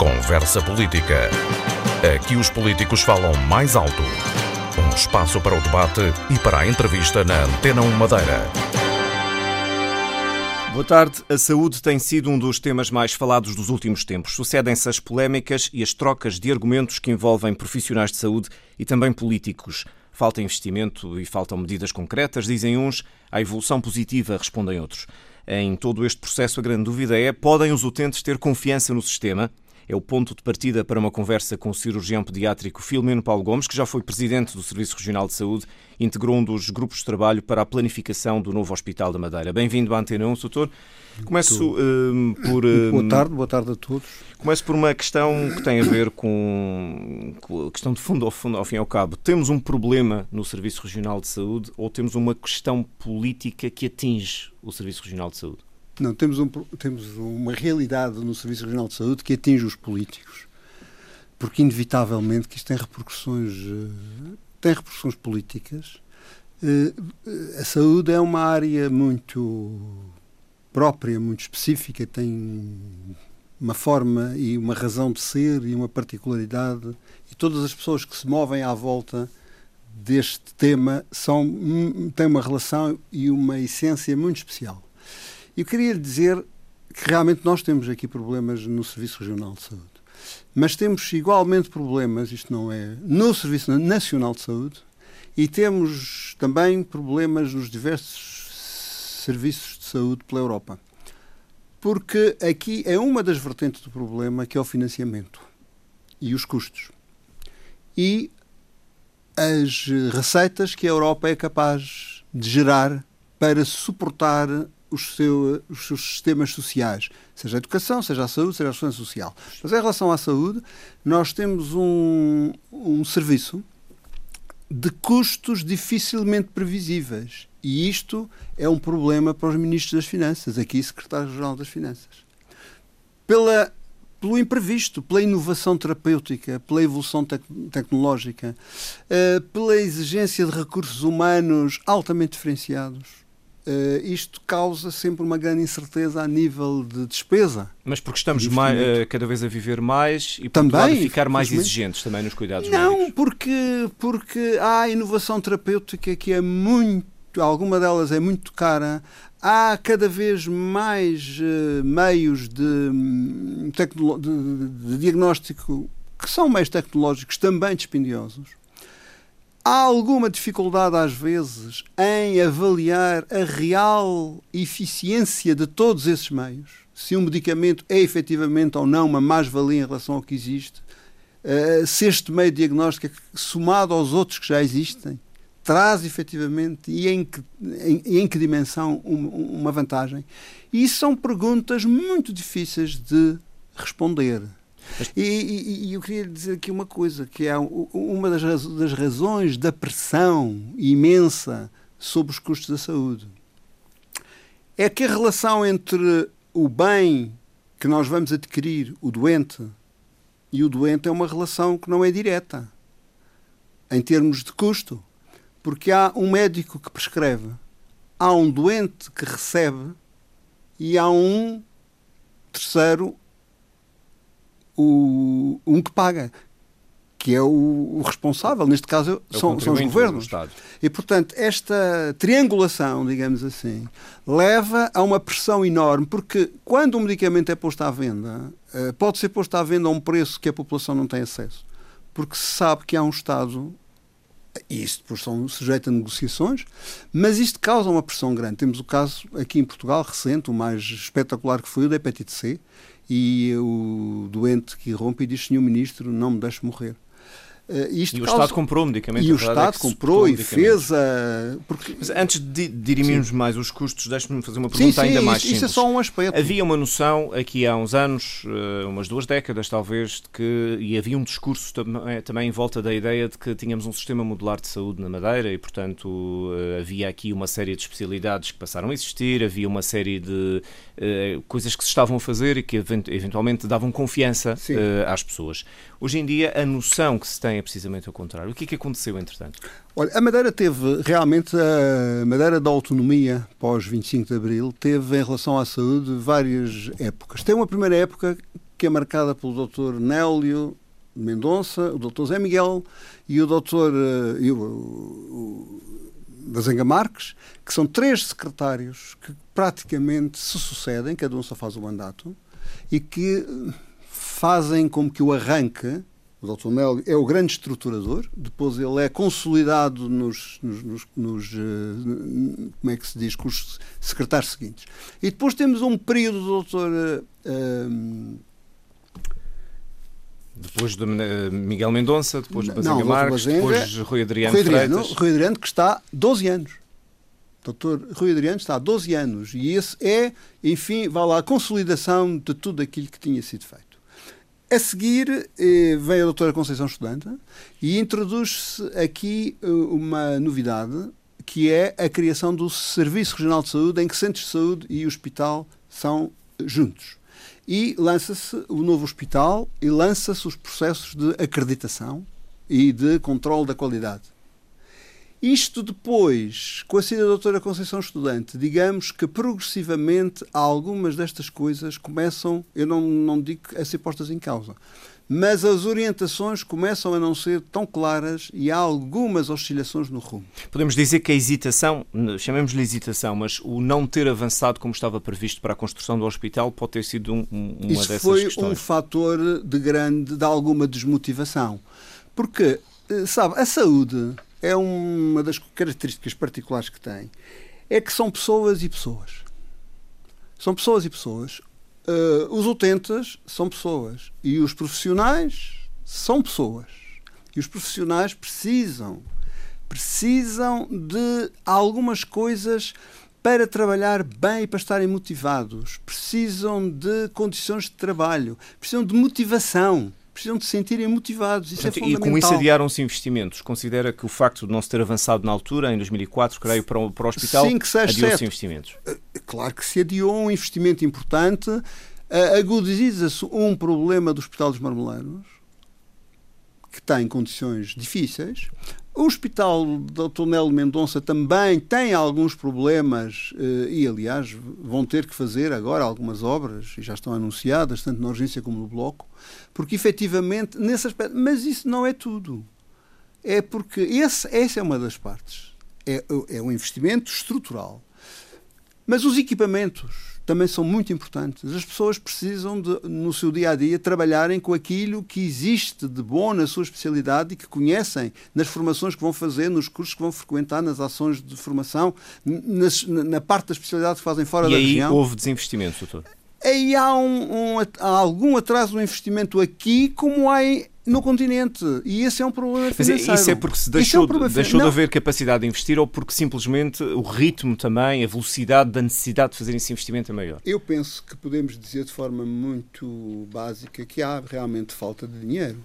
Conversa Política. Aqui os políticos falam mais alto. Um espaço para o debate e para a entrevista na Antena 1 Madeira. Boa tarde. A saúde tem sido um dos temas mais falados dos últimos tempos. Sucedem-se as polémicas e as trocas de argumentos que envolvem profissionais de saúde e também políticos. Falta investimento e faltam medidas concretas, dizem uns, a evolução positiva, respondem outros. Em todo este processo, a grande dúvida é: podem os utentes ter confiança no sistema? É o ponto de partida para uma conversa com o cirurgião pediátrico Filomeno Paulo Gomes, que já foi presidente do Serviço Regional de Saúde integrou um dos grupos de trabalho para a planificação do novo Hospital da Madeira. Bem-vindo à Antena 1, doutor. Começo uh, por. Uh, boa tarde, boa tarde a todos. Começo por uma questão que tem a ver com, com a questão de fundo ao, fundo, ao fim e ao cabo. Temos um problema no Serviço Regional de Saúde ou temos uma questão política que atinge o Serviço Regional de Saúde? Não, temos, um, temos uma realidade no Serviço Regional de Saúde que atinge os políticos. Porque, inevitavelmente, que isto tem repercussões, eh, tem repercussões políticas. Eh, a saúde é uma área muito própria, muito específica, tem uma forma e uma razão de ser e uma particularidade. E todas as pessoas que se movem à volta deste tema são, hum, têm uma relação e uma essência muito especial. Eu queria lhe dizer que realmente nós temos aqui problemas no Serviço Regional de Saúde. Mas temos igualmente problemas, isto não é, no Serviço Nacional de Saúde e temos também problemas nos diversos serviços de saúde pela Europa. Porque aqui é uma das vertentes do problema que é o financiamento e os custos. E as receitas que a Europa é capaz de gerar para suportar os, seu, os seus sistemas sociais, seja a educação, seja a saúde, seja a segurança social. Mas em relação à saúde, nós temos um, um serviço de custos dificilmente previsíveis. E isto é um problema para os ministros das Finanças, aqui secretário-geral das Finanças. Pela, pelo imprevisto, pela inovação terapêutica, pela evolução tec tecnológica, uh, pela exigência de recursos humanos altamente diferenciados Uh, isto causa sempre uma grande incerteza a nível de despesa. Mas porque estamos mais, uh, cada vez a viver mais e por também, ficar mais exigentes também nos cuidados Não, médicos? porque, porque há inovação terapêutica que é muito, alguma delas é muito cara, há cada vez mais uh, meios de, hum, de, de diagnóstico que são meios tecnológicos também dispendiosos há alguma dificuldade às vezes em avaliar a real eficiência de todos esses meios. Se um medicamento é efetivamente ou não uma mais-valia em relação ao que existe, uh, se este meio diagnóstico, somado aos outros que já existem, traz efetivamente e em que, em, em que dimensão uma, vantagem. E são perguntas muito difíceis de responder. E, e, e, eu queria dizer aqui uma coisa, que é uma das, das razões da pressão imensa sobre os custos da saúde. É que a relação entre o bem que nós vamos adquirir, o doente, e o doente é uma relação que não é direta, em termos de custo. Porque há um médico que prescreve, há um doente que recebe e há um terceiro o, um que paga, que é o, responsável, neste caso é são, são os governos. E, portanto, esta triangulação, digamos assim, leva a uma pressão enorme, porque quando um medicamento é posto à venda, eh, pode ser posto à venda a um preço que a população não tem acesso, porque se sabe que há um Estado e isso depois são sujeitos a negociações, mas isto causa uma pressão grande. Temos o caso aqui em Portugal recente, o mais espetacular que foi o da hepatite C, e o doente que irrompe e diz: Senhor Ministro, não me deixe morrer. Uh, isto e o Estado comprou medicamentos. E o Estado é comprou e fez a. Porque... Mas antes de dirimirmos mais os custos, deixe-me fazer uma pergunta sim, ainda mais isso, simples. Isso é só um aspecto. Havia uma noção, aqui há uns anos, eh, umas duas décadas talvez, de que. E havia um discurso também, também em volta da ideia de que tínhamos um sistema modular de saúde na Madeira e, portanto, uh, havia aqui uma série de especialidades que passaram a existir, havia uma série de uh, coisas que se estavam a fazer e que eventualmente davam confiança às pessoas. Hoje em dia, a noção que se tem é precisamente o contrário. O que é que aconteceu, entretanto? Olha, a Madeira teve, realmente, a Madeira da autonomia pós 25 de Abril, teve, em relação à saúde, várias épocas. Tem uma primeira época que é marcada pelo Dr. Nélio Mendonça, o Dr. Zé Miguel e o Dr. Uh, e o, o, Marques, que são três secretários que praticamente se sucedem, cada um só faz o mandato, e que fazem como que o arranque o Dr. Mel é o grande estruturador, depois ele é consolidado nos, nos, nos, nos uh, como é que se diz, com os secretários seguintes. E depois temos um período do Dr. Uh, uh, depois de Miguel Mendonça, depois de Bazenga Marques, depois de Rui Adriano, Rui Adriano Freitas. Rui Adriano que está 12 anos. Doutor Rui Adriano está há 12 anos e esse é, enfim, vá lá, a consolidação de tudo aquilo que tinha sido feito. A seguir eh, vem a doutora Conceição Estudante e introduz-se aqui eh, uma novidade que é a criação do Serviço Regional de Saúde em que centros de saúde e hospital são juntos. E lança-se o novo hospital e lança-se os processos de acreditação e de controle da qualidade. Isto depois, com a saída da doutora Conceição Estudante, digamos que progressivamente algumas destas coisas começam, eu não, não digo a ser postas em causa, mas as orientações começam a não ser tão claras e há algumas oscilações no rumo. Podemos dizer que a hesitação, chamemos-lhe hesitação, mas o não ter avançado como estava previsto para a construção do hospital pode ter sido um, uma Isso dessas foi questões. um fator de grande, de alguma desmotivação. Porque, eh, sabe, a saúde é uma das características particulares que tem. É que são pessoas e pessoas. São pessoas e pessoas. Uh, os utentes são pessoas. E os profissionais são pessoas. E os profissionais precisam, precisam de algumas coisas para trabalhar bem e para estarem motivados. Precisam de condições de trabalho. Precisam de motivação precisam de se sentirem motivados. Isso é Portanto, é fundamental. E com isso adiaram-se investimentos. Considera que o facto de não se ter avançado na altura, em 2004, creio, para o, para o hospital, adiou-se investimentos? Eh, claro que se adiou um investimento importante. Agudiza-se um problema do Hospital dos Marmeleiros, que tem condições difíceis. O Hospital Dr. Nelo Mendonça também tem alguns problemas eh, e, aliás, vão ter que fazer agora algumas obras, e já estão anunciadas, tanto na urgência como no bloco, porque efetivamente, nesse aspecto. Mas isso não é tudo. É porque esse, essa é uma das partes. É, é um investimento estrutural. Mas os equipamentos também são muito importantes. As pessoas precisam, de, no seu dia a dia, trabalharem com aquilo que existe de bom na sua especialidade e que conhecem nas formações que vão fazer, nos cursos que vão frequentar, nas ações de formação, nas, na parte da especialidade que fazem fora e da região. Aí houve desinvestimento, doutor? Aí há, um, um, há algum atraso no investimento aqui, como há em, no continente. E esse é um problema financeiro. Mas isso é porque se deixou, é um deixou de haver capacidade de investir ou porque simplesmente o ritmo também, a velocidade da necessidade de fazer esse investimento é maior? Eu penso que podemos dizer de forma muito básica que há realmente falta de dinheiro.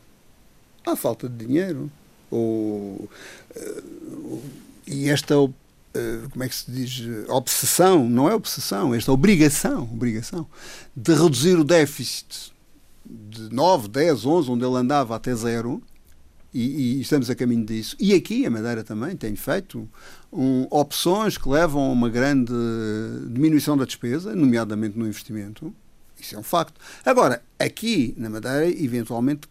Há falta de dinheiro. Ou, uh, e esta como é que se diz, obsessão, não é obsessão, esta obrigação, obrigação de reduzir o déficit de 9, 10, 11, onde ele andava até zero, e, e, estamos a caminho disso. E aqui a Madeira também tem feito um, opções que levam a uma grande diminuição da despesa, nomeadamente no investimento. Isso é um facto. Agora, aqui na Madeira, eventualmente,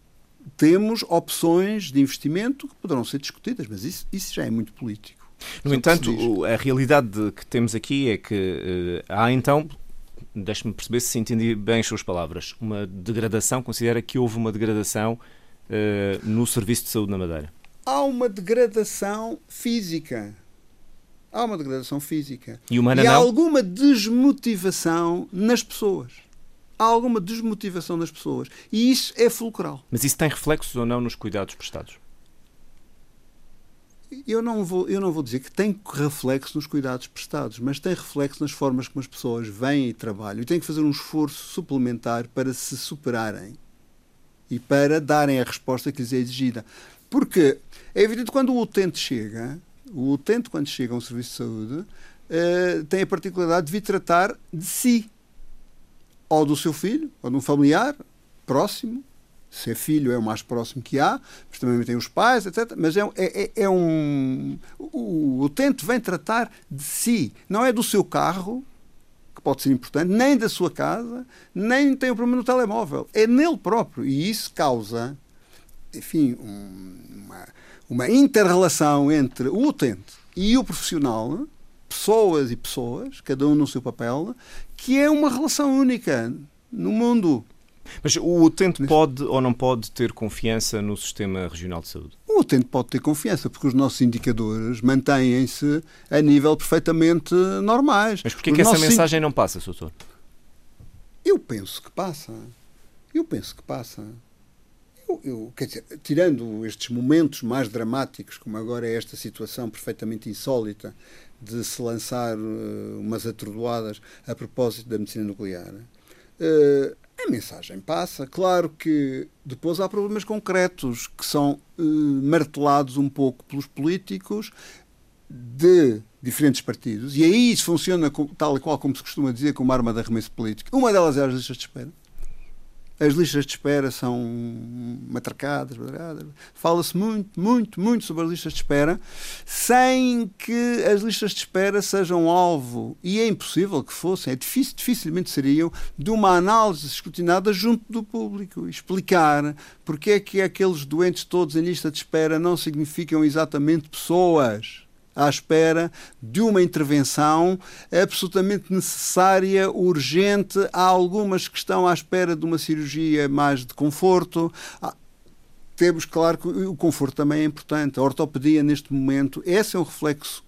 temos opções de investimento que poderão ser discutidas, mas isso, isso já é muito político. No entanto, a realidade que temos aqui é que uh, há então deixe-me perceber se entendi bem as suas palavras, uma degradação, considera que houve uma degradação uh, no serviço de saúde na Madeira? Há uma degradação física. Há uma degradação física. E, humana e há não? alguma desmotivação nas pessoas. Há alguma desmotivação nas pessoas. E isso é fulcral. Mas isso tem reflexos ou não nos cuidados prestados? Eu não, vou, eu não vou dizer que tem reflexo nos cuidados prestados, mas tem reflexo nas formas como as pessoas vêm e trabalham e têm que fazer um esforço suplementar para se superarem e para darem a resposta que lhes é exigida. Porque é evidente quando o utente chega, o utente, quando chega a um serviço de saúde, uh, tem a particularidade de vir tratar de si, ou do seu filho, ou de um familiar próximo, se é filho é o mais próximo que há, mas também tem os pais, etc. Mas é, é, é um. O, o utente vem tratar de si, não é do seu carro, que pode ser importante, nem da sua casa, nem tem o problema no telemóvel. É nele próprio. E isso causa, enfim, uma, uma inter-relação entre o utente e o profissional, pessoas e pessoas, cada um no seu papel, que é uma relação única no mundo. Mas o utente pode ou não pode ter confiança no sistema regional de saúde? O utente pode ter confiança, porque os nossos indicadores mantêm-se a nível perfeitamente normais. Mas porquê que essa mensagem não passa, doutor? Eu penso que passa. Eu penso que passa. Eu, eu, quer dizer, tirando estes momentos mais dramáticos, como agora é esta situação perfeitamente insólita de se lançar uh, umas atordoadas a propósito da medicina nuclear, uh, a mensagem passa. Claro que depois há problemas concretos que são uh, martelados um pouco pelos políticos de diferentes partidos, e aí isso funciona tal e qual como se costuma dizer, como arma de arremesso político. Uma delas é as listas de espera as listas de espera são matracadas. Fala-se muito, muito, muito sobre as listas de espera, sem que as listas de espera sejam alvo, e é impossível que fossem, é difícil, dificilmente seriam, de uma análise escrutinada junto do público. Explicar porque é que aqueles doentes todos em lista de espera não significam exatamente pessoas à espera de uma intervenção absolutamente necessária, urgente. Há algumas que estão à espera de uma cirurgia mais de conforto. Temos, claro, que o conforto também é importante. A ortopedia, neste momento, esse é um reflexo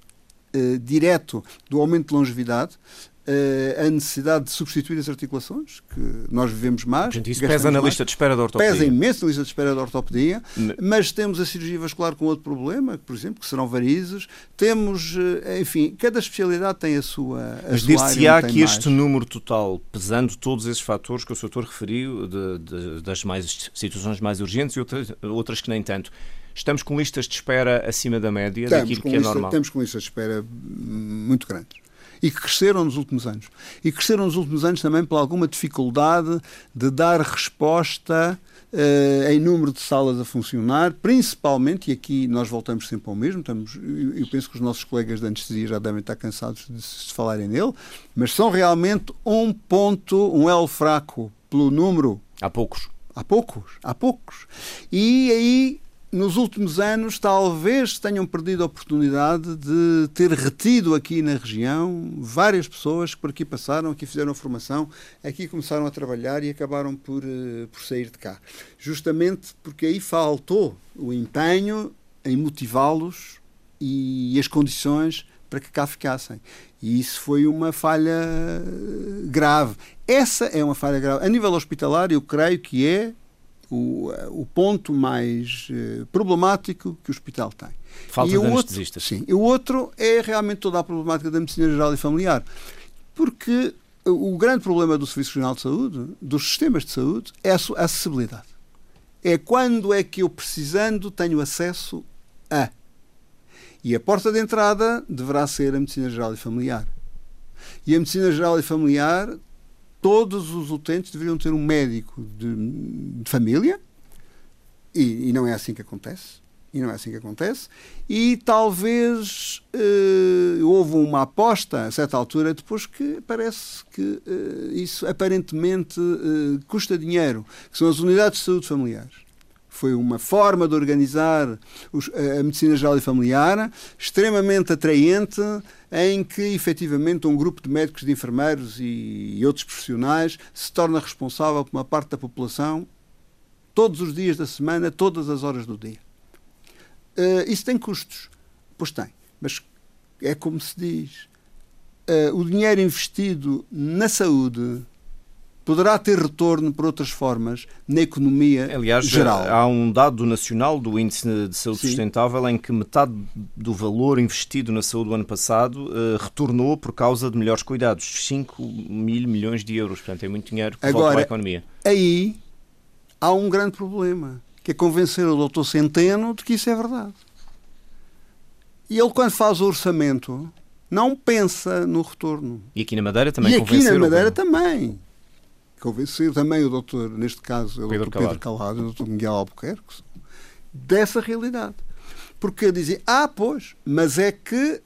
uh, direto do aumento de longevidade. Uh, a necessidade de substituir as articulações, que nós vivemos mais. Gente, isso pesa na mais, lista de espera da ortopedia. Pesa imenso na lista de espera da ortopedia, mas temos a cirurgia vascular com outro problema, por exemplo, que serão varizes. Temos, uh, enfim, cada especialidade tem a sua. A mas dir-se-á que mais. este número total, pesando todos esses fatores que o Sr. referiu, de, de, das mais, situações mais urgentes e outras, outras que nem tanto, estamos com listas de espera acima da média estamos daquilo que é lista, normal? Estamos com listas de espera muito grandes e que cresceram nos últimos anos. E cresceram nos últimos anos também por alguma dificuldade de dar resposta uh, em número de salas a funcionar, principalmente, e aqui nós voltamos sempre ao mesmo, estamos, eu penso que os nossos colegas de anestesia já devem estar cansados de se falarem nele, mas são realmente um ponto, um elo fraco pelo número. Há poucos. Há poucos, há poucos. E aí nos últimos anos talvez tenham perdido a oportunidade de ter retido aqui na região várias pessoas que por aqui passaram, aqui fizeram a formação, aqui começaram a trabalhar e acabaram por, uh, por sair de cá. Justamente porque aí faltou o empenho em motivá-los e as condições para que cá ficassem. E isso foi uma falha eh, grave. Essa é uma falha grave. A nível hospitalar, eu creio que é o, o ponto mais uh, problemático que o hospital tem. Falta e de anestesistas. Sim. E o outro é realmente toda a problemática da medicina geral e familiar. Porque o grande problema do Serviço Regional de Saúde, dos sistemas de saúde, é a acessibilidade. É quando é que eu, precisando, tenho acesso a. E a porta de entrada deverá ser a medicina geral e familiar. E a medicina geral e familiar todos os utentes deveriam ter um médico de, de família, e, e, não é assim que acontece. E não é assim que acontece. E talvez uh, houve uma aposta a certa altura, depois que parece que uh, isso aparentemente uh, custa dinheiro, que são as unidades de saúde familiares foi uma forma de organizar os, a medicina geral e familiar extremamente atraente, em que efetivamente um grupo de médicos, de enfermeiros e, e outros profissionais se torna responsável por uma parte da população todos os dias da semana, todas as horas do dia. Uh, isso tem custos? Pois tem, mas é como se diz. Uh, o dinheiro investido na saúde poderá ter retorno por outras formas na economia Aliás, geral. há um dado nacional do Índice de Saúde Sim. Sustentável em que metade do valor investido na saúde do ano passado uh, retornou por causa de melhores cuidados. 5 mil milhões de euros. Portanto, é muito dinheiro que Agora, volta para a economia. Aí há um grande problema, que é convencer o doutor Centeno de que isso é verdade. E ele, quando faz o orçamento, não pensa no retorno. E aqui na Madeira também E aqui na Madeira também convencer também o doutor, neste caso, o Pedro Pedro Calado e o doutor Miguel Albuquerque, dessa realidade. Porque dizem, ah, pois, mas é que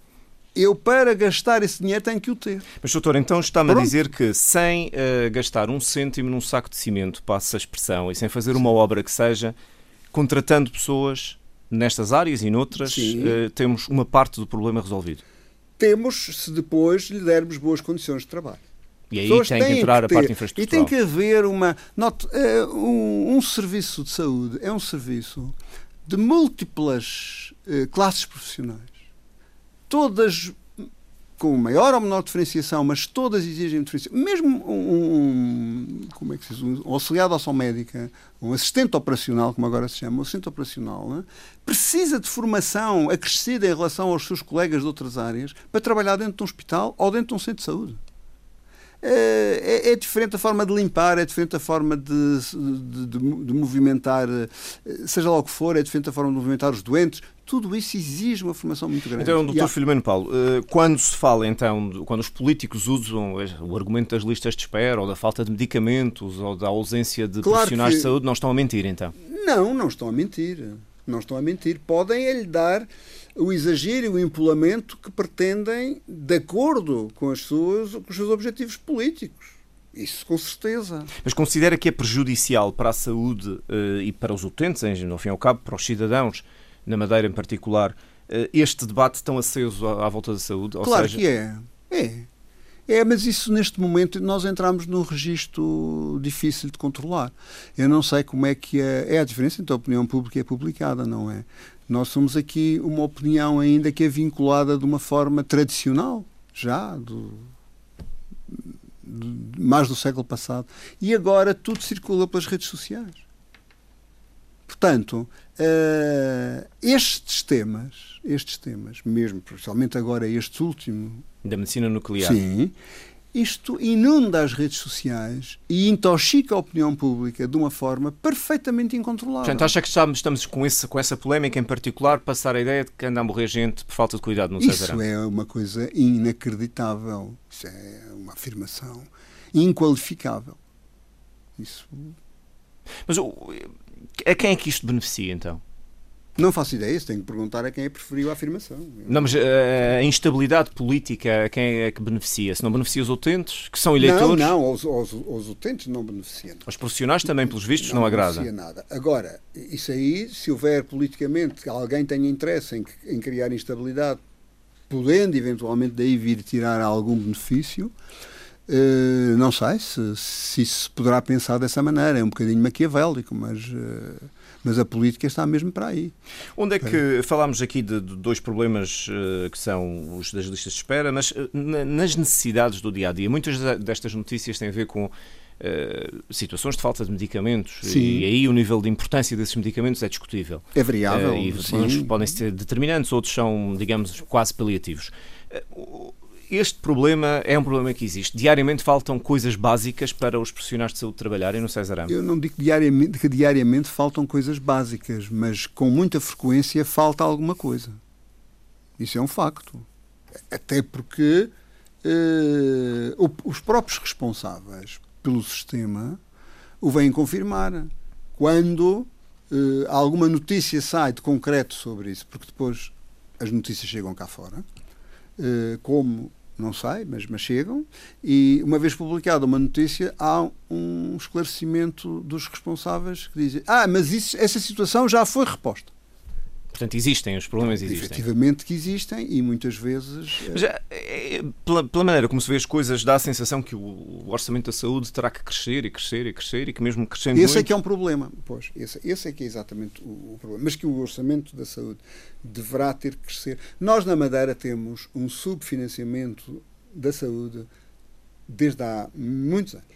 eu, para gastar esse dinheiro, tenho que o ter. Mas, doutor, então está-me a dizer que sem uh, gastar um cêntimo num saco de cimento, passa a expressão, e sem fazer uma obra que seja, contratando pessoas nestas áreas e noutras, uh, temos uma parte do problema resolvido. Temos, se depois lhe dermos boas condições de trabalho. E aí tem que entrar que a parte infraestrutural. E tem que haver uma. Note, uh, um, um, serviço de saúde é um serviço de múltiplas classes profissionais todas com maior ou menor diferenciação, mas todas exigem diferenciação. Mesmo um, um, como é que se diz, um auxiliar de ação médica, um assistente operacional, como agora se chama, um assistente operacional, né, precisa de formação acrescida em relação aos seus colegas de outras áreas para trabalhar dentro de um hospital ou dentro de um centro de saúde. É, é, é, diferente a forma de limpar, é diferente a forma de, de, de, de, movimentar, seja lá o que for, é diferente a forma de movimentar os doentes. Tudo isso exige uma formação muito grande. Então, doutor Filomeno Paulo, eh, quando se fala, então, quando os políticos usam o argumento das listas de espera, ou da falta de medicamentos, ou da ausência de claro profissionais que... de saúde, não estão a mentir, então? Não, não estão a mentir. Não estão a mentir. Podem é lhe dar o exagero e o empolamento que pretendem de acordo com, as suas, com os seus objetivos políticos. Isso com certeza. Mas considera que é prejudicial para a saúde uh, e para os utentes, no fim e ao cabo, para os cidadãos, na Madeira em particular, uh, este debate tão aceso à, à volta da saúde? claro seja... que é. É. É, mas isso neste momento nós entramos num registro difícil de controlar. Eu não sei como é que é, é a diferença entre a opinião pública e a publicada, não é? Nós somos aqui uma opinião ainda que é vinculada de uma forma tradicional, já, do, do, mais do século passado. E agora tudo circula pelas redes sociais. Portanto, uh, estes temas, estes temas, mesmo, principalmente agora este último... Da medicina nuclear. Sim isto inunda as redes sociais e intoxica a opinião pública de uma forma perfeitamente incontrolável. Portanto, acha que estamos com, esse, com essa polémica em particular, passar a ideia de que anda a morrer gente por falta de cuidado no Isso Isso é uma coisa inacreditável. Isso é uma afirmação inqualificável. Isso. Mas a quem é que isto beneficia, então? Não faço ideia, isso tenho que perguntar a quem é que preferiu a afirmação. Não, mas eh, a instabilidade política, a quem é que beneficia? Se não beneficia os utentes, que são eleitores? Não, não, os, os, os utentes não beneficiam. Os profissionais também, pelos vistos, não, não agrada. Não nada. Agora, isso aí, se houver politicamente alguém tenha interesse em, em criar instabilidade, podendo eventualmente daí vir tirar algum benefício, uh, não sei se, se se poderá pensar dessa maneira. É um bocadinho maquiavélico, mas... Uh, mas a política está mesmo para aí. Onde é que falámos aqui de, de dois problemas uh, que são os das listas de espera, mas uh, nas necessidades do dia a dia, muitas destas notícias têm a ver com Uh, situações de falta de medicamentos sim. e aí o nível de importância desses medicamentos é discutível. É variável. Uh, e podem ser determinantes, outros são, digamos, quase paliativos. Uh, este problema é um problema que existe. Diariamente faltam coisas básicas para os profissionais de saúde trabalharem no César Eu não digo diariamente, que diariamente faltam coisas básicas, mas com muita frequência falta alguma coisa. Isso é um facto. Até porque uh, os próprios responsáveis pelo sistema o vêm confirmar. Quando uh, alguma notícia sai de concreto sobre isso, porque depois as notícias chegam cá fora, uh, como não sei, mas, mas chegam, e uma vez publicada uma notícia, há um esclarecimento dos responsáveis que dizem: Ah, mas isso, essa situação já foi reposta. Portanto, existem, os problemas existem. Efetivamente que existem e muitas vezes. É, é, pela, pela, maneira como se vê as coisas, dá a sensação que o, orçamento da saúde terá que crescer e crescer e crescer e que mesmo crescendo. Esse muito... é que é um problema, pois. Esse, esse é que é exatamente o, o, problema. Mas que o orçamento da saúde deverá ter que crescer. Nós na Madeira temos um subfinanciamento da saúde desde há muitos anos.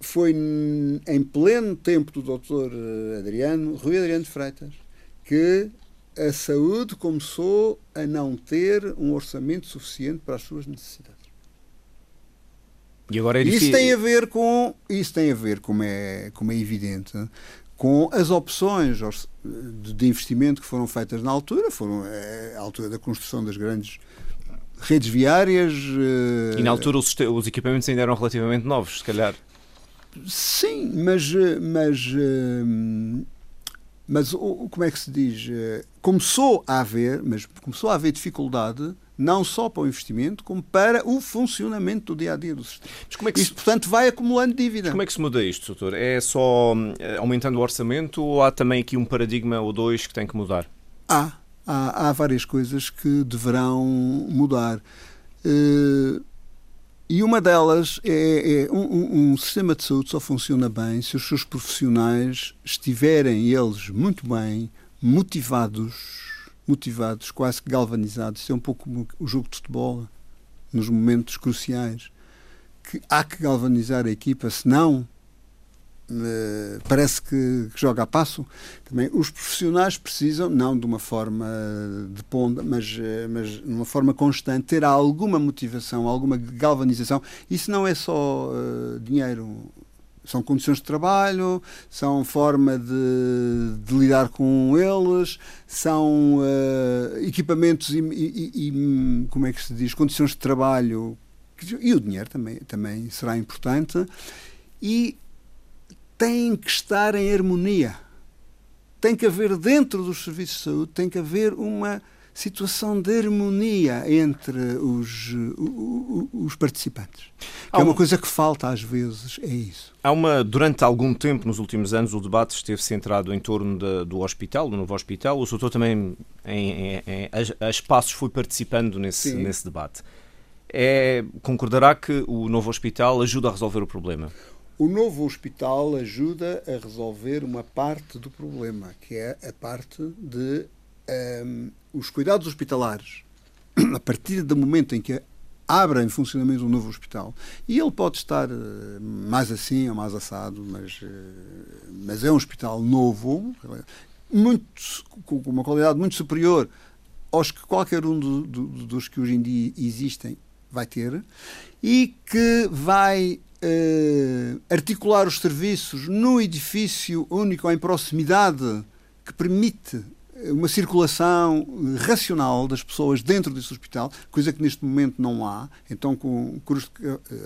Foi em pleno tempo do Dr. Adriano, Rui Adriano de Freitas, que a saúde começou a não ter um orçamento suficiente para as suas necessidades. E agora é isso tem a ver com isso tem a ver como é como é evidente com as opções de investimento que foram feitas na altura foram é, a altura da construção das grandes redes viárias e na altura os, os equipamentos ainda eram relativamente novos se calhar sim mas mas mas o, como é que se diz? Eh, começou a haver, mas começou a haver dificuldade não só para o investimento, como para o funcionamento do dia a dia do sistema. Mas como é que Isto, se... portanto, vai acumulando dívida. Mas como é que se muda isto, doutor? É só eh, aumentando o orçamento ou há também aqui um paradigma ou dois que tem que mudar? Há. Há, há várias coisas que deverão mudar. Uh, e uma delas é, é um, um, sistema de saúde só funciona bem se os seus profissionais estiverem eles muito bem motivados motivados, quase que galvanizados. Isso é um pouco como o jogo de futebol, nos momentos cruciais, que há que galvanizar a equipa, senão parece que, que, joga a passo. Também os profissionais precisam, não de uma forma de ponta, mas, uh, mas de uma forma constante, ter alguma motivação, alguma galvanização. Isso não é só uh, dinheiro são condições de trabalho, são forma de, de lidar com eles, são uh, equipamentos e, e, e, como é que se diz, condições de trabalho e o dinheiro também, também será importante e têm que estar em harmonia. Tem que haver dentro dos serviços de saúde, tem que haver uma situação de harmonia entre os, os participantes. é uma coisa que falta às vezes, é isso. Há uma, durante algum tempo, nos últimos anos, o debate esteve centrado em torno de, do hospital, do novo hospital. O doutor também, em, em, em, a, espaços, foi participando nesse, nesse debate. É, concordará que o novo hospital ajuda a resolver o problema? O novo hospital ajuda a resolver uma parte do problema, que é a parte de um, os cuidados hospitalares, a partir do momento em que abre em funcionamento um novo hospital, e ele pode estar eh, mais assim ou mais assado, mas, eh, mas é um hospital novo, muito, com uma qualidade muito superior aos que qualquer um do, do, dos que hoje em dia existem vai ter, e que vai uh, articular os serviços no edifício único em proximidade que permite uma circulação racional das pessoas dentro desse hospital, coisa que neste momento não há. Então, com Cruz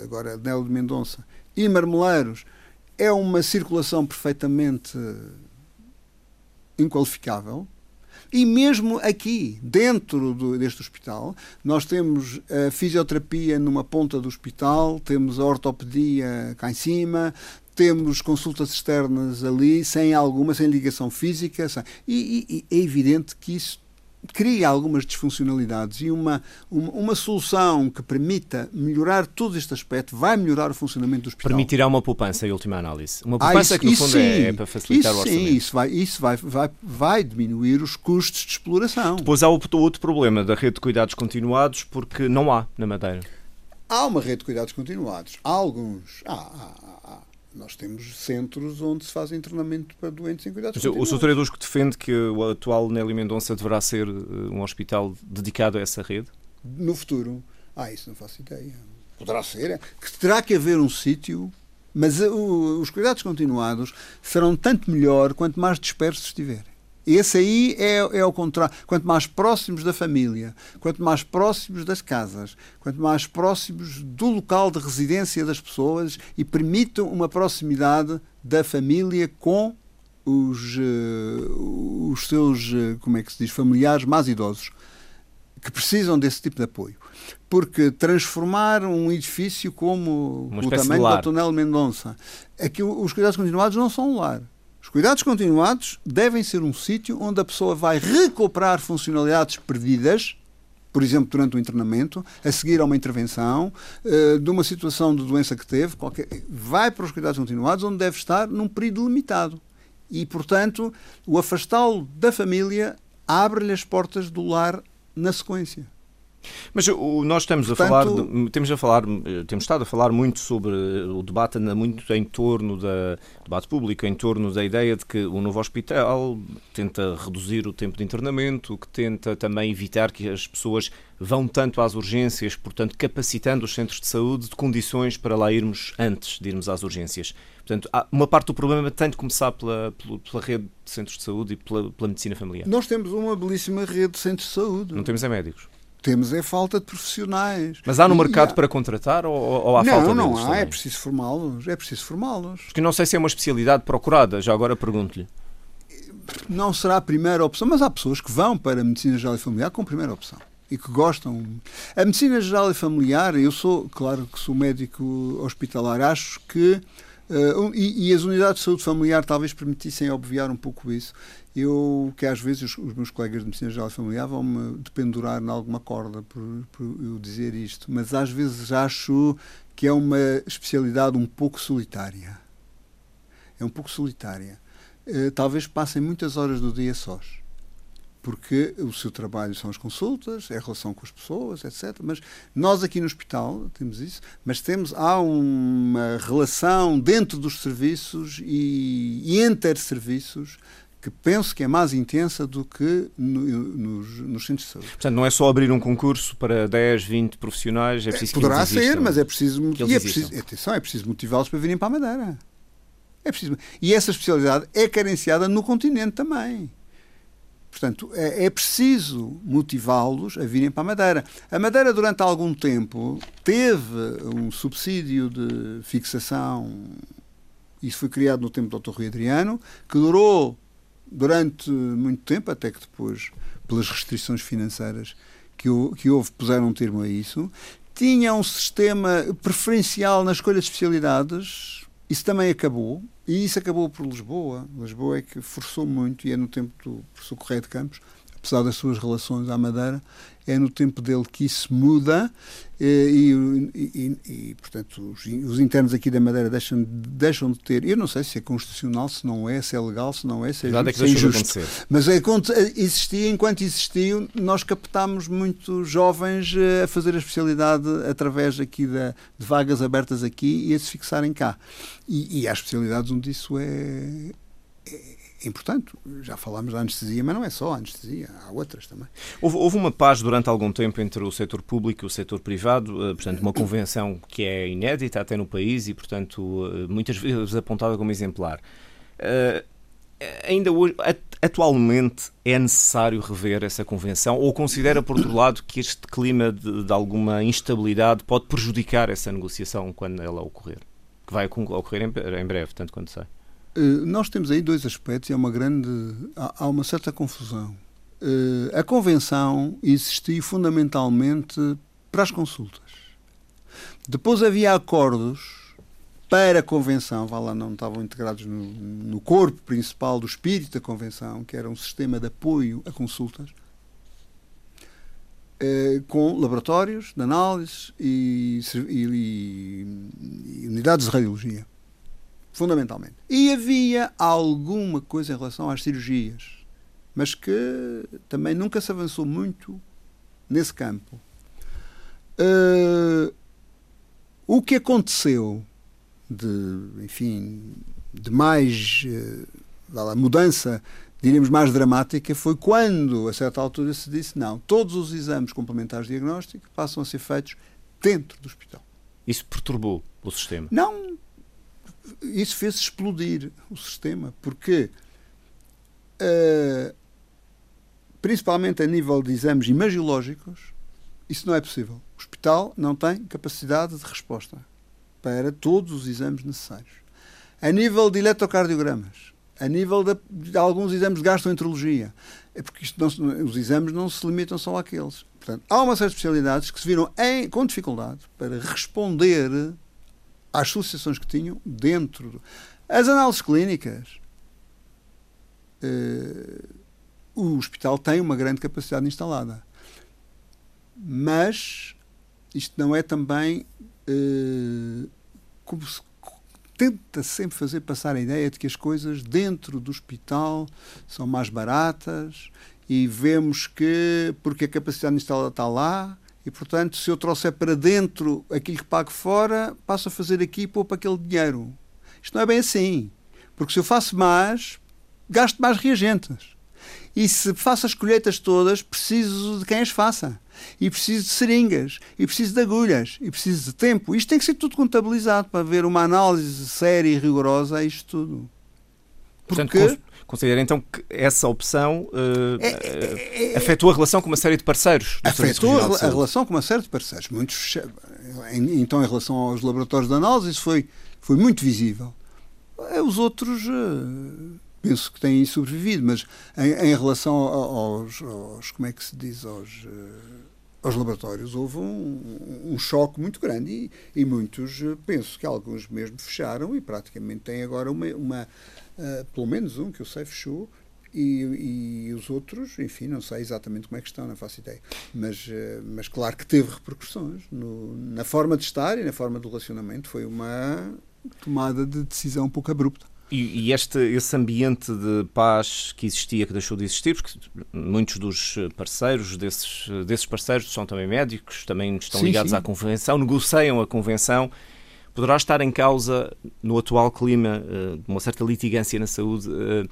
agora Nelo de Mendonça e Marmeleiros, é uma circulação perfeitamente inqualificável. E mesmo aqui, dentro do, deste hospital, nós temos a fisioterapia numa ponta do hospital, temos a ortopedia cá em cima, temos consultas externas ali, sem alguma, sem ligação física, sem... E, e, e, é evidente que isso cria algumas disfuncionalidades e uma, uma, uma, solução que permita melhorar todo este aspecto vai melhorar o funcionamento do hospital. Permitirá uma poupança, em última análise. Uma poupança ah, isso, que, no fundo, é, sim, é, para facilitar isso, o orçamento. Sim, isso, vai, isso vai, vai, vai diminuir os custos de exploração. Depois há o outro problema da rede de cuidados continuados, porque não há na Madeira. Há uma rede de cuidados continuados. Há alguns. Há, há, nós temos centros onde se faz internamento para doentes em cuidados Mas O Sr. Edusco defende que o atual Nelly Mendonça deverá ser eh, um hospital dedicado a essa rede? No futuro? Ah, isso não faço ideia. Poderá ser. É. Que terá que haver um sítio, mas uh, os cuidados continuados serão tanto melhor quanto mais dispersos estiverem. Esse aí é, é o contrário. Quanto mais próximos da família, quanto mais próximos das casas, quanto mais próximos do local de residência das pessoas e permitam uma proximidade da família com os, uh, os seus, uh, como é que se diz, familiares mais idosos que precisam desse tipo de apoio. Porque transformar um edifício como o tamanho do Tonel Mendonça, aqui os cuidados continuados não são um lar os cuidados continuados devem ser um sítio onde a pessoa vai recuperar funcionalidades perdidas, por exemplo, durante o internamento, a seguir a uma intervenção, uh, de uma situação de doença que teve, qualquer, vai para os cuidados continuados, onde deve estar num período limitado. E, portanto, o afastá-lo da família abre-lhe as portas do lar na sequência. Mas o, nós estamos Portanto, a falar, temos a falar, temos estado a falar muito sobre o debate muito em torno da debate público em torno da ideia de que o novo hospital tenta reduzir o tempo de internamento, que tenta também evitar que as pessoas vão tanto às urgências, portanto capacitando os centros de saúde de condições para lá irmos antes de irmos às urgências. Portanto, uma parte do problema tem de começar pela, pela, pela rede de centros de saúde e pela, pela medicina familiar. Nós temos uma belíssima rede de centros de saúde. Não temos é médicos. Temos é falta de profissionais. Mas há no mercado há... para contratar ou, ou há não, falta Não, não há. É preciso formá-los. É preciso formá-los. Porque não sei se é uma especialidade procurada. Já agora pergunto-lhe. não será a primeira opção, mas há pessoas que vão para a medicina geral e familiar com primeira opção e que gostam. A medicina geral e familiar, eu sou, claro que sou médico hospitalar, acho que. Uh, e, e, as unidades de saúde familiar talvez permitissem obviar um pouco isso. Eu, que às vezes os, os meus colegas de medicina geral e familiar vão-me dependurar em alguma corda por, por eu dizer isto, mas às vezes acho que é uma especialidade um pouco solitária. É um pouco solitária. Uh, talvez passem muitas horas do dia sós porque o seu trabalho são as consultas, é a relação com as pessoas, etc. Mas nós aqui no hospital temos isso, mas temos há uma relação dentro dos serviços e, e entre serviços que penso que é mais intensa do que no, nos, nos, centros de saúde. Portanto, não é só abrir um concurso para 10, 20 profissionais, é preciso é, Poderá ser, mas é preciso, e é preciso, atenção, é preciso motivá-los para virem para a Madeira. É preciso, e essa especialidade é carenciada no continente também. Portanto, é, é preciso motivá-los a virem para a Madeira. A Madeira, durante algum tempo, teve um subsídio de fixação, isso foi criado no tempo do Dr. Rui Adriano, que durou durante muito tempo, até que depois, pelas restrições financeiras que, que houve, puseram um termo a isso. Tinha um sistema preferencial na escolha de especialidades, isso também acabou. E isso acabou por Lisboa. Lisboa é que forçou muito, e é no tempo do professor Correia de Campos, apesar das suas relações à Madeira, é no tempo dele que isso muda eh, e, e, e, portanto, os, os, internos aqui da Madeira deixam, deixam de ter. Eu não sei se é constitucional, se não é, se é legal, se não é, se é, justo, é, se é injusto. Mas é, existia, enquanto existia, nós captámos muitos jovens eh, a fazer a especialidade através aqui da, de vagas abertas aqui e a se fixarem cá. E, e há especialidades onde isso é, é importante. Já falámos da anestesia, mas não é só a anestesia, há outras também. Houve, houve, uma paz durante algum tempo entre o setor público e o setor privado, eh, portanto, uma convenção que é inédita até no país e, portanto, eh, muitas vezes apontada como exemplar. Uh, ainda hoje, atualmente, é necessário rever essa convenção ou considera, por outro lado, que este clima de, de alguma instabilidade pode prejudicar essa negociação quando ela ocorrer? Que vai ocorrer em, em breve, tanto quanto sei. Eh, nós temos aí dois aspectos e há uma grande. há, uma certa confusão. Eh, a convenção existiu fundamentalmente para as consultas. Depois havia acordos para a convenção, vá lá, não estavam integrados no, no, corpo principal do espírito da convenção, que era um sistema de apoio a consultas, eh, com laboratórios de análise e, e, e unidades de radiologia fundamentalmente. E havia alguma coisa em relação às cirurgias, mas que também nunca se avançou muito nesse campo. Uh, o que aconteceu de, enfim, de mais uh, lá, mudança, diríamos mais dramática, foi quando, a certa altura, se disse não, todos os exames complementares de diagnóstico passam a ser feitos dentro do hospital. Isso perturbou o sistema? Não, isso fez explodir o sistema, porque, uh, principalmente a nível de exames imagiológicos, isso não é possível. O hospital não tem capacidade de resposta para todos os exames necessários. A nível de eletrocardiogramas, a nível de, de alguns exames de gastroenterologia, é porque não, os exames não se limitam só àqueles. Portanto, há uma série de especialidades que se viram em, com dificuldade para responder às associações que tinham dentro. As análises clínicas. Uh, o hospital tem uma grande capacidade instalada. Mas isto não é também. Uh, como se tenta sempre fazer passar a ideia de que as coisas dentro do hospital são mais baratas e vemos que, porque a capacidade instalada está lá, e, portanto, se eu trouxer para dentro aquilo que pago fora, passo a fazer aqui e poupo aquele dinheiro. Isto não é bem assim. Porque se eu faço mais, gasto mais reagentes. E se faço as colheitas todas, preciso de quem as faça. E preciso de seringas, e preciso de agulhas, e preciso de tempo. Isto tem que ser tudo contabilizado para haver uma análise séria e rigorosa a isto tudo. Porque... Portanto, Considera então que essa opção uh, é, é, afetou a relação com uma série de parceiros? Afetou a, a relação com uma série de parceiros. Muitos, então, em relação aos laboratórios de análise, isso foi, foi muito visível. Os outros uh, penso que têm sobrevivido, mas em, em relação aos, aos, como é que se diz, aos, uh, aos laboratórios, houve um, um choque muito grande e, e, muitos, penso que alguns mesmo fecharam e praticamente têm agora uma, uma uh, pelo menos um que eu sei fechou, e, e, os outros, enfim, não sei exatamente como é que estão, não faço ideia. Mas, eh, mas claro que teve repercussões no, na forma de estar e na forma do relacionamento. Foi uma tomada de decisão um pouco abrupta. E, e, este, esse ambiente de paz que existia, que deixou de existir, porque muitos dos parceiros desses, desses parceiros são também médicos, também estão sim, ligados sim. à convenção, negociam a convenção, poderá estar em causa, no atual clima eh, de uma certa litigância na saúde, eh,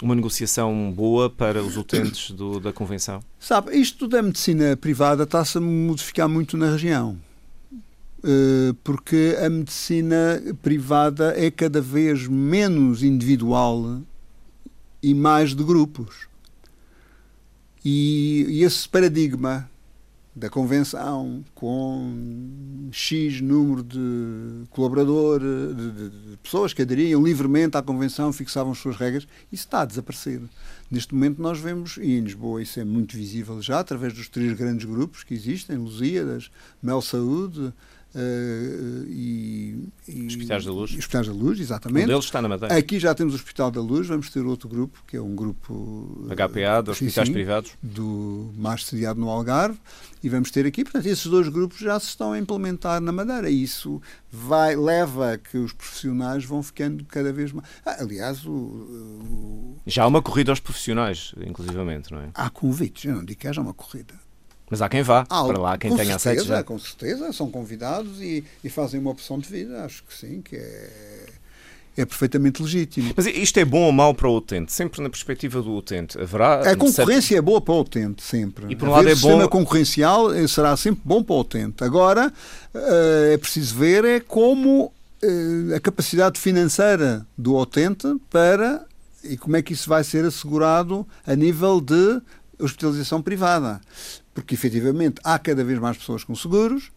uma negociação boa para os utentes do, da Convenção? Sabe, isto da medicina privada está-se a modificar muito na região. Eh, porque a medicina privada é cada vez menos individual e mais de grupos. E, e esse paradigma da convenção com X número de colaboradores, de, de, de, pessoas que aderiam livremente à convenção, fixavam as suas regras, isso está a desaparecer. Neste momento nós vemos, e em Lisboa isso é muito visível já, através dos três grandes grupos que existem, Lusíadas, Mel Saúde, Uh, e, e, Hospitais da Luz. Hospitais da Luz, exatamente. Um deles está na Madeira. Aqui já temos o Hospital da Luz, vamos ter outro grupo, que é um grupo... HPA, de hospitais sim, privados. Do mais sediado no Algarve, e vamos ter aqui, portanto, esses dois grupos já se estão a implementar na Madeira, e isso vai, leva a que os profissionais vão ficando cada vez mais... Ah, aliás, o, o... Já há uma corrida aos profissionais, inclusivamente, não é? Há convites, eu não digo que haja uma corrida. Mas há quem vá ah, para lá, quem tenha acesso já. Com certeza, são convidados e, e, fazem uma opção de vida, acho que sim, que é, é perfeitamente legítimo. Mas isto é bom ou mau para o utente? Sempre na perspectiva do utente. Haverá a concorrência certo... é boa para o utente, sempre. E por um lado é bom... sistema concorrencial eh, será sempre bom para o utente. Agora, eh, é preciso ver é como eh, a capacidade financeira do utente para e como é que isso vai ser assegurado a nível de hospitalização privada porque efetivamente há cada vez mais pessoas com seguros,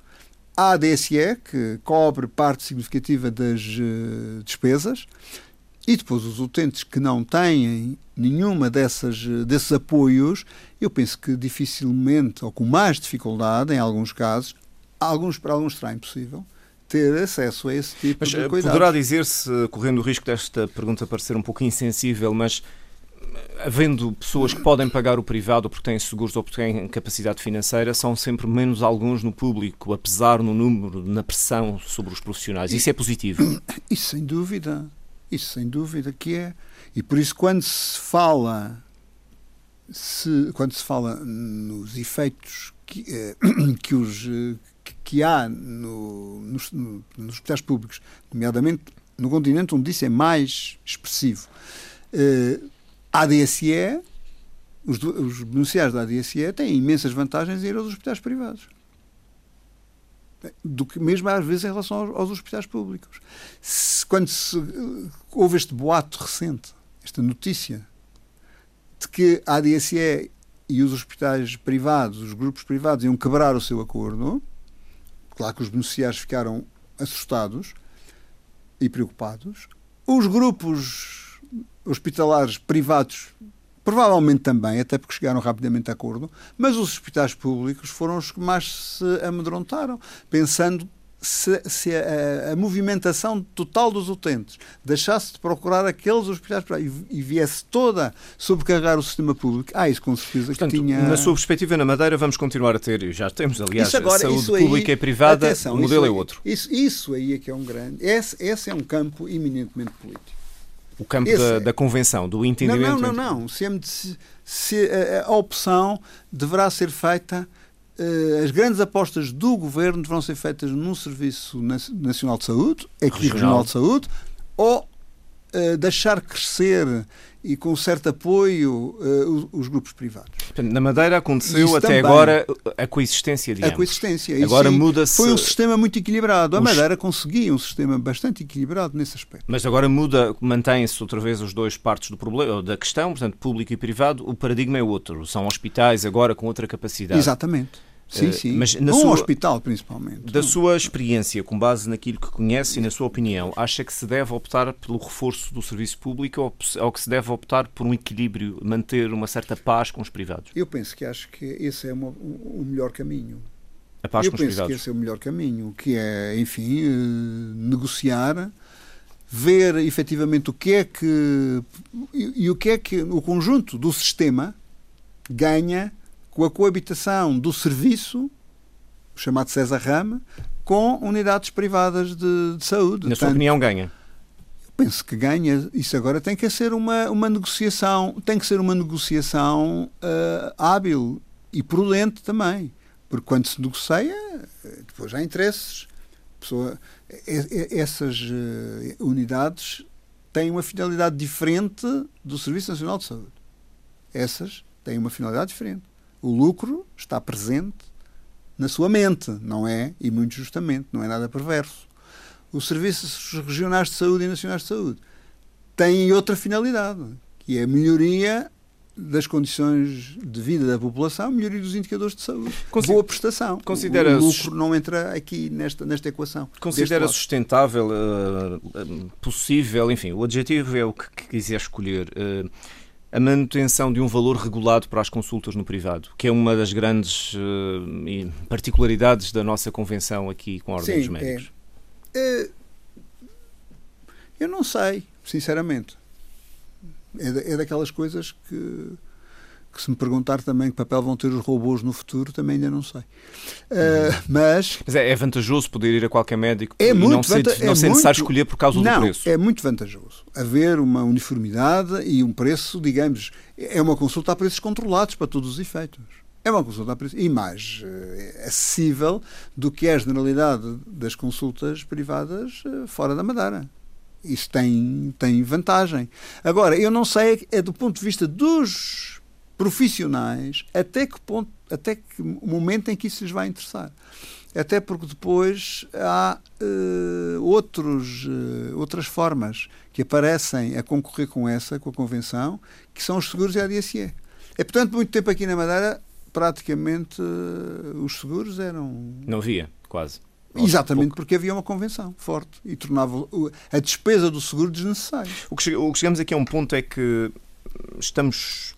há a DSE, que cobre parte significativa das uh, despesas, e depois os utentes que não têm nenhuma dessas, eh, desses apoios, eu penso que dificilmente, ou com mais dificuldade, em alguns casos, alguns, para alguns será impossível, ter acesso a esse tipo mas, de eh, cuidados. Poderá dizer-se, correndo o risco desta pergunta parecer um pouco insensível, mas havendo pessoas que podem pagar o privado porque têm seguros ou porque têm capacidade financeira, são sempre menos alguns no público, apesar no número, na pressão sobre os profissionais. Isso é positivo? Isso sem dúvida. Isso sem dúvida que é. E por isso quando se fala se, quando se fala nos efeitos que, eh, que, os, que, que há no, nos, no, nos hospitais públicos, nomeadamente no continente onde isso é mais expressivo, eh, a ADSE, os, os beneficiários da ADSE têm imensas vantagens em ir aos hospitais privados. Do que mesmo às vezes em relação aos, aos hospitais públicos. Se, quando se, houve este boato recente, esta notícia, de que a ADSE e os hospitais privados, os grupos privados, iam quebrar o seu acordo, claro que os beneficiários ficaram assustados e preocupados. Os grupos hospitalares privados provavelmente também, até porque chegaram rapidamente a acordo, mas os hospitais públicos foram os que mais se amedrontaram, pensando se, se a, a, movimentação total dos utentes deixasse de procurar aqueles hospitais privados e, e viesse toda sobrecarregar o sistema público, ah, isso com certeza Portanto, que tinha... Na sua perspectiva, na Madeira, vamos continuar a ter, e já temos, aliás, agora, saúde pública aí, e privada, atenção, o modelo é outro. Isso, isso aí é que é um grande... Esse, esse é um campo eminentemente político o campo Esse, da, da, convenção, do entendimento. Não, não, não. não. Se, se a, a, opção deverá ser feita, uh, as grandes apostas do governo deverão ser feitas num Serviço Nacional de Saúde, aqui Regional, Regional de Saúde, ou uh, deixar crescer e com certo apoio uh, os, os, grupos privados. Na Madeira aconteceu Isso até também. agora a coexistência, digamos. A coexistência. Agora muda-se... Foi um sistema muito equilibrado. A os... Madeira conseguia um sistema bastante equilibrado nesse aspecto. Mas agora muda, mantém-se outra vez os dois partes do problema, da questão, portanto, público e privado. O paradigma é outro. São hospitais agora com outra capacidade. Exatamente. Sim, sim. Mas na um sua, hospital, principalmente. Da sua experiência, com base naquilo que conhece e na sua opinião, acha que se deve optar pelo reforço do serviço público ou, ou que se deve optar por um equilíbrio, manter uma certa paz com os privados? Eu penso que acho que esse é uma, o melhor caminho. A paz Eu com os privados? Eu penso que esse é o melhor caminho, que é, enfim, eh, negociar ver efetivamente o que é que e, e, o que é que o conjunto do sistema ganha com a coabitação do serviço, chamado César Rama, com unidades privadas de, de saúde. Na sua opinião, ganha? penso que ganha. Isso agora tem que ser uma, uma negociação, tem que ser uma negociação uh, hábil e prudente também. Porque quando se negocia, depois há interesses. Pessoa, essas uh, unidades têm uma finalidade diferente do Serviço Nacional de Saúde. Essas têm uma finalidade diferente. O lucro está presente na sua mente, não é? E muito justamente, não é nada perverso. Os serviços regionais de saúde e nacionais de saúde têm outra finalidade, que é a melhoria das condições de vida da população, melhoria dos indicadores de saúde. Boa prestação. Considera o lucro não entra aqui nesta, nesta equação. Considera sustentável, uh, possível, enfim, o adjetivo é o que quiser escolher. Uh, a manutenção de um valor regulado para as consultas no privado, que é uma das grandes uh, particularidades da nossa convenção aqui com a Ordem Sim, dos Médicos. É. é. eu não sei, sinceramente. É, é daquelas coisas que que se me perguntar também que papel vão ter os robôs no futuro, também ainda não sei. Uh, mas, mas é, é, vantajoso poder ir a qualquer médico é e não ser, não é ser necessário escolher por causa não, do preço. É muito vantajoso haver uma uniformidade e um preço, digamos, é uma consulta a preços controlados para todos os efeitos. É uma consulta a preços e mais uh, acessível do que é a generalidade das consultas privadas uh, fora da Madeira isso tem, tem vantagem. Agora, eu não sei, é do ponto de vista dos profissionais até que ponto, até que momento em que isso lhes vai interessar. Até porque depois há uh, outros, uh, outras formas que aparecem a concorrer com essa, com a Convenção, que são os seguros e a DSE. É, portanto, muito tempo aqui na Madeira, praticamente uh, os seguros eram. Não havia, quase. Exatamente porque havia uma convenção forte e tornava a despesa do seguro desnecessária. O que, chegamos aqui a um ponto é que estamos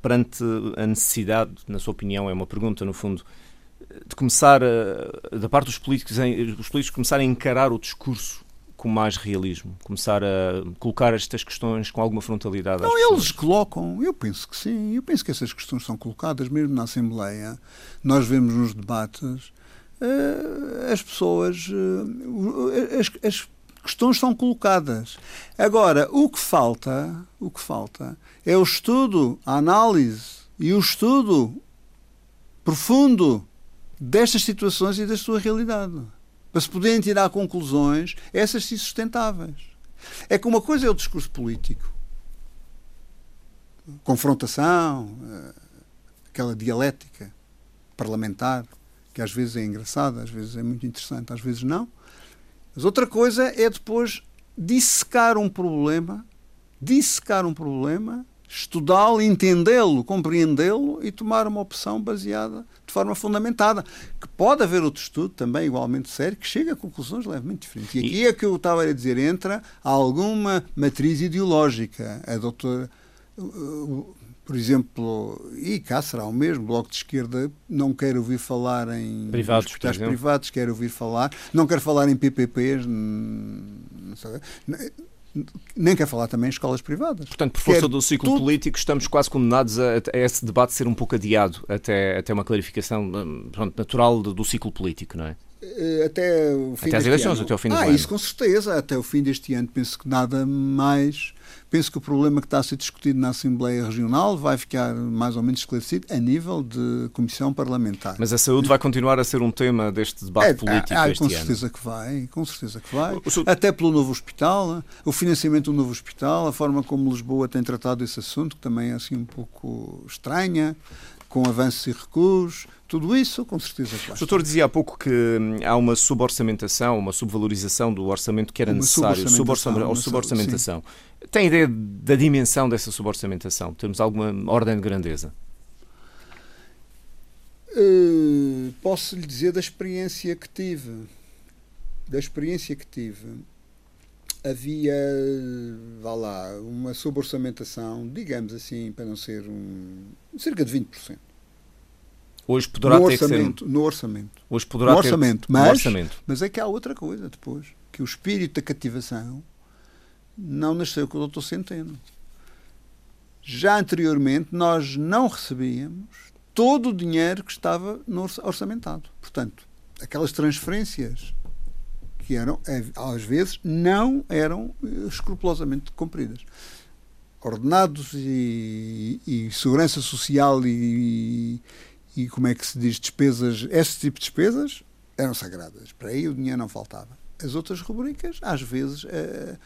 perante a necessidade, na sua opinião, é uma pergunta no fundo, de começar, a, da parte dos políticos, os políticos começarem a encarar o discurso com mais realismo, começar a colocar estas questões com alguma frontalidade. Não, eles colocam, eu penso que sim, eu penso que essas questões são colocadas mesmo na Assembleia. Nós vemos nos debates uh, as pessoas, uh, as, as questões são colocadas. Agora, o que falta, o que falta é o estudo, a análise e o estudo profundo destas situações e da sua realidade. Para se poderem tirar conclusões, essas sim sustentáveis. É que uma coisa é o discurso político. Confrontação, eh, aquela dialética parlamentar, que às vezes é engraçada, às vezes é muito interessante, às vezes não. Mas outra coisa é depois dissecar um problema, dissecar um problema, estudá-lo, entendê-lo, compreendê-lo e tomar uma opção baseada de forma fundamentada. Que pode haver outro estudo também igualmente sério que chega a conclusões levemente diferentes. E aqui é que eu estava a dizer, entra alguma matriz ideológica. A doutora por exemplo, e cá será o mesmo, Bloco de Esquerda não quer ouvir falar em privados, hospitais privados, quer ouvir falar, não quer falar em PPPs, nem quer falar também em escolas privadas. Portanto, por força quer do ciclo tudo... político, estamos quase condenados a, a, esse debate ser um pouco adiado até, até uma clarificação hum, pronto, natural do, do ciclo político, não é? Eh, até o fim até as eleições, ano. até o fim do ah, ano. isso com certeza, até o fim deste ano. Penso que nada mais Penso que o problema que está a ser discutido na Assembleia Regional vai ficar mais ou menos esclarecido a nível de Comissão Parlamentar. Mas a saúde vai continuar a ser um tema deste debate é, político ah, este com certeza ano. que vai, com certeza que vai. Até pelo novo hospital, o financiamento do novo hospital, a forma como Lisboa tem tratado esse assunto, que também é assim um pouco estranha com avanços e recuos, tudo isso, com certeza. O doutor dizia há pouco que hum, há uma suborçamentação, uma subvalorização do orçamento que era uma necessário, suborçamentação. suborçamentação. Tem ideia da dimensão dessa suborçamentação? Temos alguma ordem de grandeza? Uh, posso lhe dizer da experiência que tive. Da experiência que tive. Havia, vá lá, uma suborçamentação, digamos assim, para não ser um. cerca de 20%. Hoje poderá no ter orçamento, que ser... No orçamento. Hoje poderá no orçamento. Ter... Mas, no orçamento. mas é que há outra coisa depois. Que o espírito da cativação não nasceu com o Dr. Centeno. Já anteriormente nós não recebíamos todo o dinheiro que estava no orçamentado. Portanto, aquelas transferências que eram, é, às vezes, não eram eh, escrupulosamente cumpridas. Ordenados e, e segurança social e, e, como é que se diz, despesas, esse tipo de despesas eram sagradas. Para aí o dinheiro não faltava. As outras rubricas, às vezes, uh,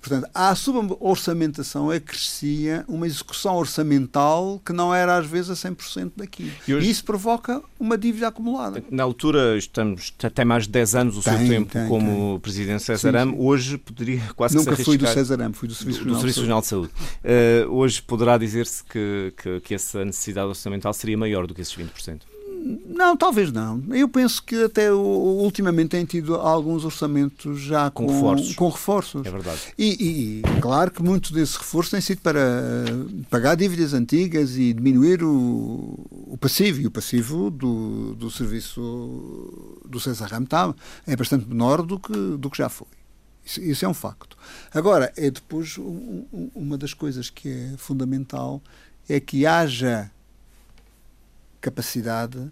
Portanto, a suborçamentação acrescia uma execução orçamental que não era às vezes a 100% daquilo. E, hoje, e, isso provoca uma dívida acumulada. Na altura, estamos até mais de 10 anos o tem, seu tempo tem, como tem. presidente César Sim, hoje poderia quase Nunca fui do César Am, fui do Serviço, do, do Serviço Regional de Saúde. Uh, hoje poderá dizer-se que, que, que essa necessidade orçamental seria maior do que esses 20%? Não, talvez não. Eu penso que até ultimamente tem tido alguns orçamentos já com, com reforços. Com reforços. É verdade. E, e, claro que muito desse reforço tem sido para eh, pagar dívidas antigas e diminuir o, o passivo. E o passivo do, do serviço do César Ram é bastante menor do que, do que já foi. Isso, isso é um facto. Agora, é depois um, uma das coisas que é fundamental é que haja capacidade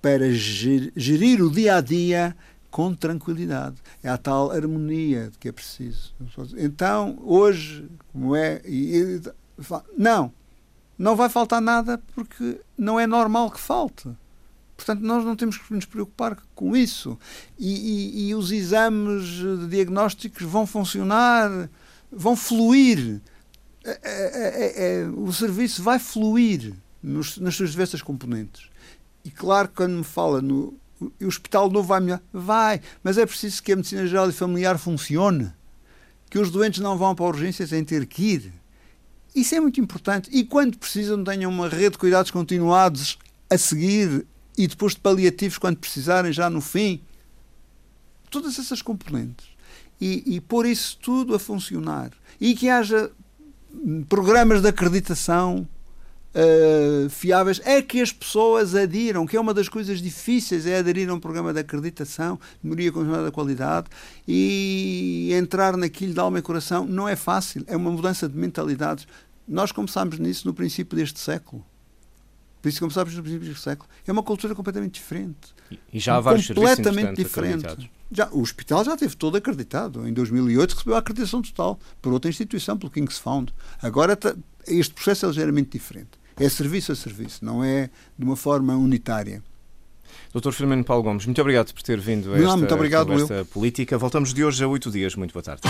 para gerir o dia a dia com tranquilidade. É a tal harmonia que é preciso. Então, hoje, como é. Não, não vai faltar nada porque não é normal que falte. Portanto, nós não temos que nos preocupar com isso. E, e, os exames diagnósticos vão funcionar, vão fluir. É, é, é o serviço vai fluir nos, nas suas diversas componentes. E claro, quando me fala no o hospital novo vai melhor, vai, mas é preciso que a medicina geral e familiar funcione, que os doentes não vão para a urgência sem ter que ir. Isso é muito importante. E quando precisam, tenham uma rede de cuidados continuados a seguir e depois de paliativos quando precisarem, já no fim. Todas essas componentes. E, e pôr isso tudo a funcionar. E que haja programas de acreditação uh, fiáveis é que as pessoas adiram, que é uma das coisas difíceis, é aderir a um programa de acreditação, de melhoria continuada da qualidade e entrar naquilo de alma e coração não é fácil, é uma mudança de mentalidades. Nós começámos nisso no princípio deste século. Por isso começámos no princípio deste século. É uma cultura completamente diferente. E já há vários completamente diferente. Já, o hospital já teve todo acreditado. Em 2008 recebeu a acreditação total por outra instituição, pelo King's Found. Agora este processo é ligeiramente diferente. É serviço a serviço, não é de uma forma unitária. Dr. Firmino Paulo Gomes, muito obrigado por ter vindo a esta não, muito obrigado, conversa política. Voltamos de hoje a oito dias. Muito boa tarde.